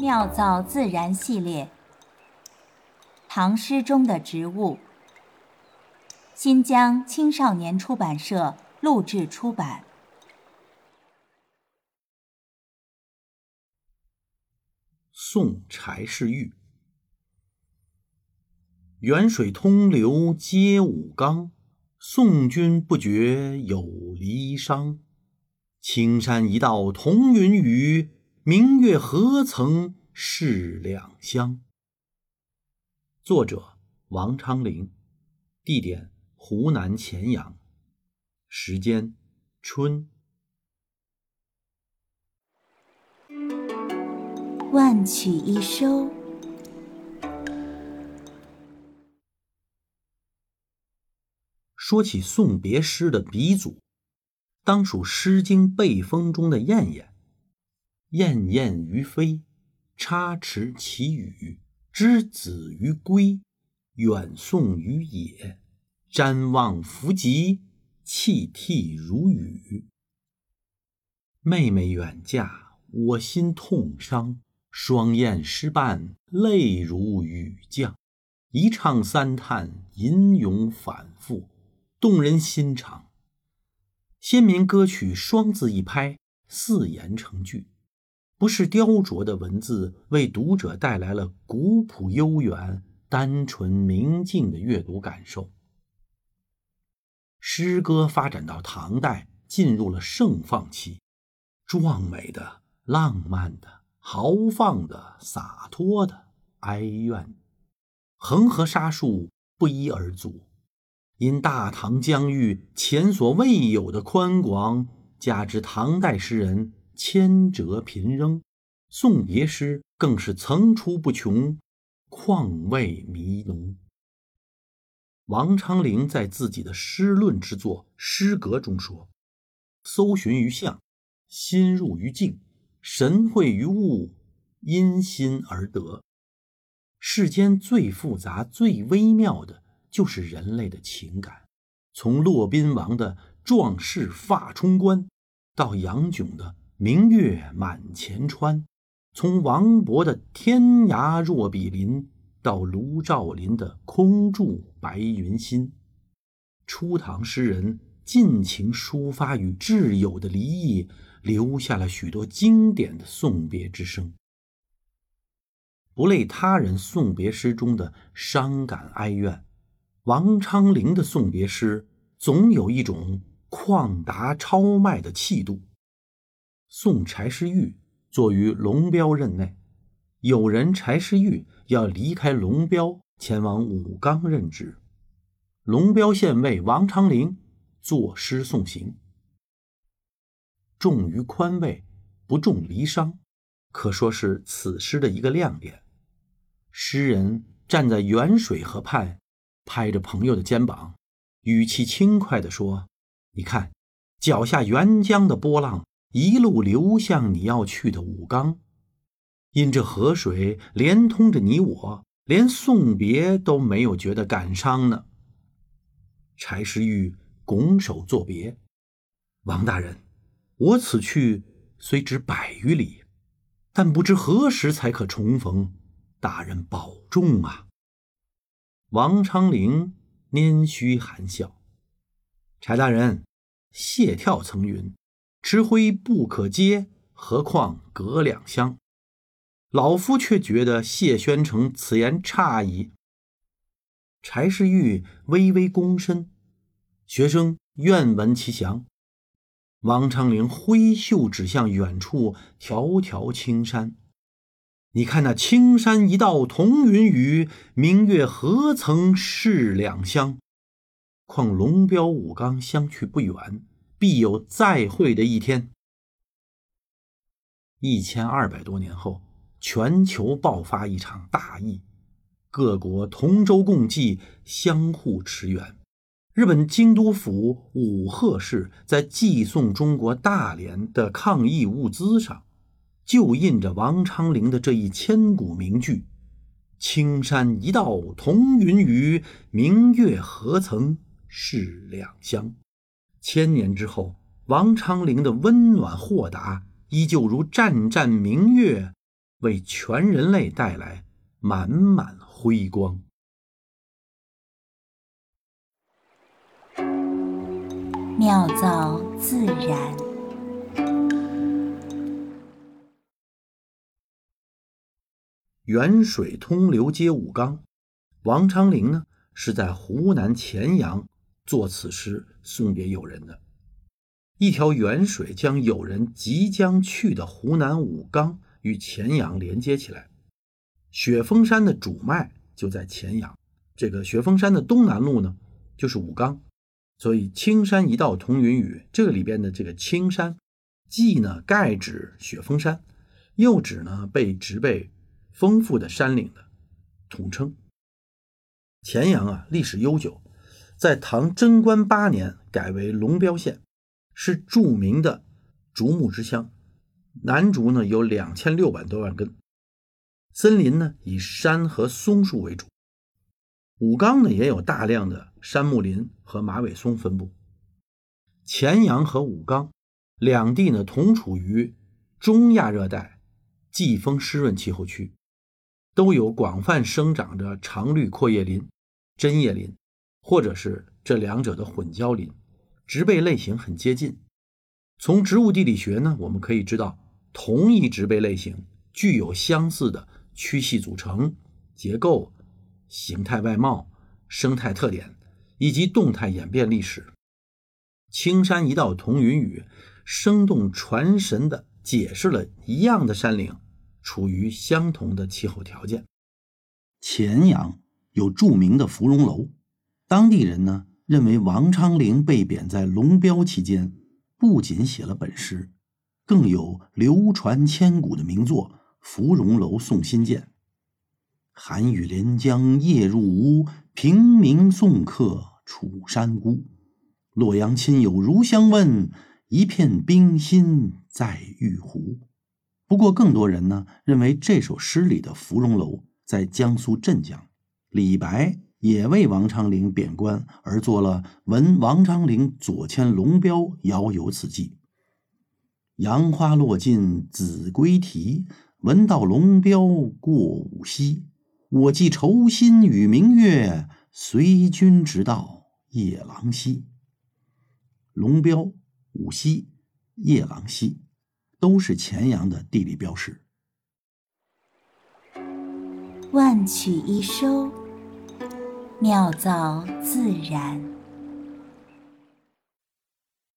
妙造自然系列，唐诗中的植物。新疆青少年出版社录制出版。宋柴氏玉，远水通流接武冈，送君不觉有离伤。青山一道同云雨。明月何曾是两乡？作者王昌龄，地点湖南乾阳，时间春。万曲一收。说起送别诗的鼻祖，当属《诗经·背风》中的燕燕。燕燕于飞，插翅其羽，之子于归，远送于野，瞻望弗及，泣涕如雨。妹妹远嫁，我心痛伤。双燕失伴，泪如雨降。一唱三叹，吟咏反复，动人心肠。先民歌曲双字一拍，四言成句。不是雕琢的文字为读者带来了古朴悠远、单纯明净的阅读感受。诗歌发展到唐代，进入了盛放期，壮美的、浪漫的、豪放的、洒脱的、哀怨，恒河沙数不一而足。因大唐疆域前所未有的宽广，加之唐代诗人。千折频仍，送别诗更是层出不穷，况味弥浓。王昌龄在自己的诗论之作《诗阁》中说：“搜寻于象，心入于静，神会于物，因心而得。世间最复杂、最微妙的，就是人类的情感。从骆宾王的壮士发冲冠，到杨炯的。”明月满前川，从王勃的“天涯若比邻”到卢照邻的“空住白云心”，初唐诗人尽情抒发与挚友的离异，留下了许多经典的送别之声。不类他人送别诗中的伤感哀怨，王昌龄的送别诗总有一种旷达超迈的气度。送柴师玉坐于龙标任内，有人柴师玉要离开龙标，前往武冈任职。龙标县尉王昌龄作诗送行，重于宽慰，不重离伤，可说是此诗的一个亮点。诗人站在沅水河畔，拍着朋友的肩膀，语气轻快地说：“你看，脚下沅江的波浪。”一路流向你要去的武冈，因这河水连通着你我，连送别都没有觉得感伤呢。柴世玉拱手作别：“王大人，我此去虽只百余里，但不知何时才可重逢，大人保重啊。”王昌龄拈须含笑：“柴大人，谢眺曾云。”吃灰不可接，何况隔两乡？老夫却觉得谢宣城此言差矣。柴世玉微微躬身，学生愿闻其详。王昌龄挥袖指向远处迢迢青山，你看那青山一道同云雨，明月何曾是两乡？况龙标武冈相去不远。必有再会的一天。一千二百多年后，全球爆发一场大疫，各国同舟共济，相互驰援。日本京都府武贺市在寄送中国大连的抗疫物资上，就印着王昌龄的这一千古名句：“青山一道同云雨，明月何曾是两乡。”千年之后，王昌龄的温暖豁达依旧如湛湛明月，为全人类带来满满辉光。妙造自然，远水通流接武冈。王昌龄呢，是在湖南乾阳作此诗送给友人的。一条源水将友人即将去的湖南武冈与黔阳连接起来。雪峰山的主脉就在黔阳，这个雪峰山的东南路呢，就是武冈。所以，青山一道同云雨，这个里边的这个青山，既呢盖指雪峰山，又指呢被植被丰富的山岭的统称。黔阳啊，历史悠久，在唐贞观八年改为龙标县，是著名的竹木之乡。楠竹呢有两千六百多万根，森林呢以山和松树为主。武冈呢也有大量的杉木林和马尾松分布。乾阳和武冈两地呢同处于中亚热带季风湿润气候区，都有广泛生长着常绿阔叶林、针叶林，或者是这两者的混交林，植被类型很接近。从植物地理学呢，我们可以知道，同一植被类型具有相似的区系组成结构。形态外貌、生态特点以及动态演变历史，青山一道同云雨，生动传神地解释了一样的山岭处于相同的气候条件。黔阳有著名的芙蓉楼，当地人呢认为王昌龄被贬在龙标期间，不仅写了本诗，更有流传千古的名作《芙蓉楼送辛渐》。寒雨连江夜入吴，平明送客楚山孤。洛阳亲友如相问，一片冰心在玉壶。不过，更多人呢认为这首诗里的芙蓉楼在江苏镇江。李白也为王昌龄贬官而作了《闻王昌龄左迁龙标遥游此记》。杨花落尽子规啼，闻道龙标过五溪。我寄愁心与明月，随君直到夜郎西。龙标、五溪、夜郎西，都是乾阳的地理标识。万曲一收，妙造自然。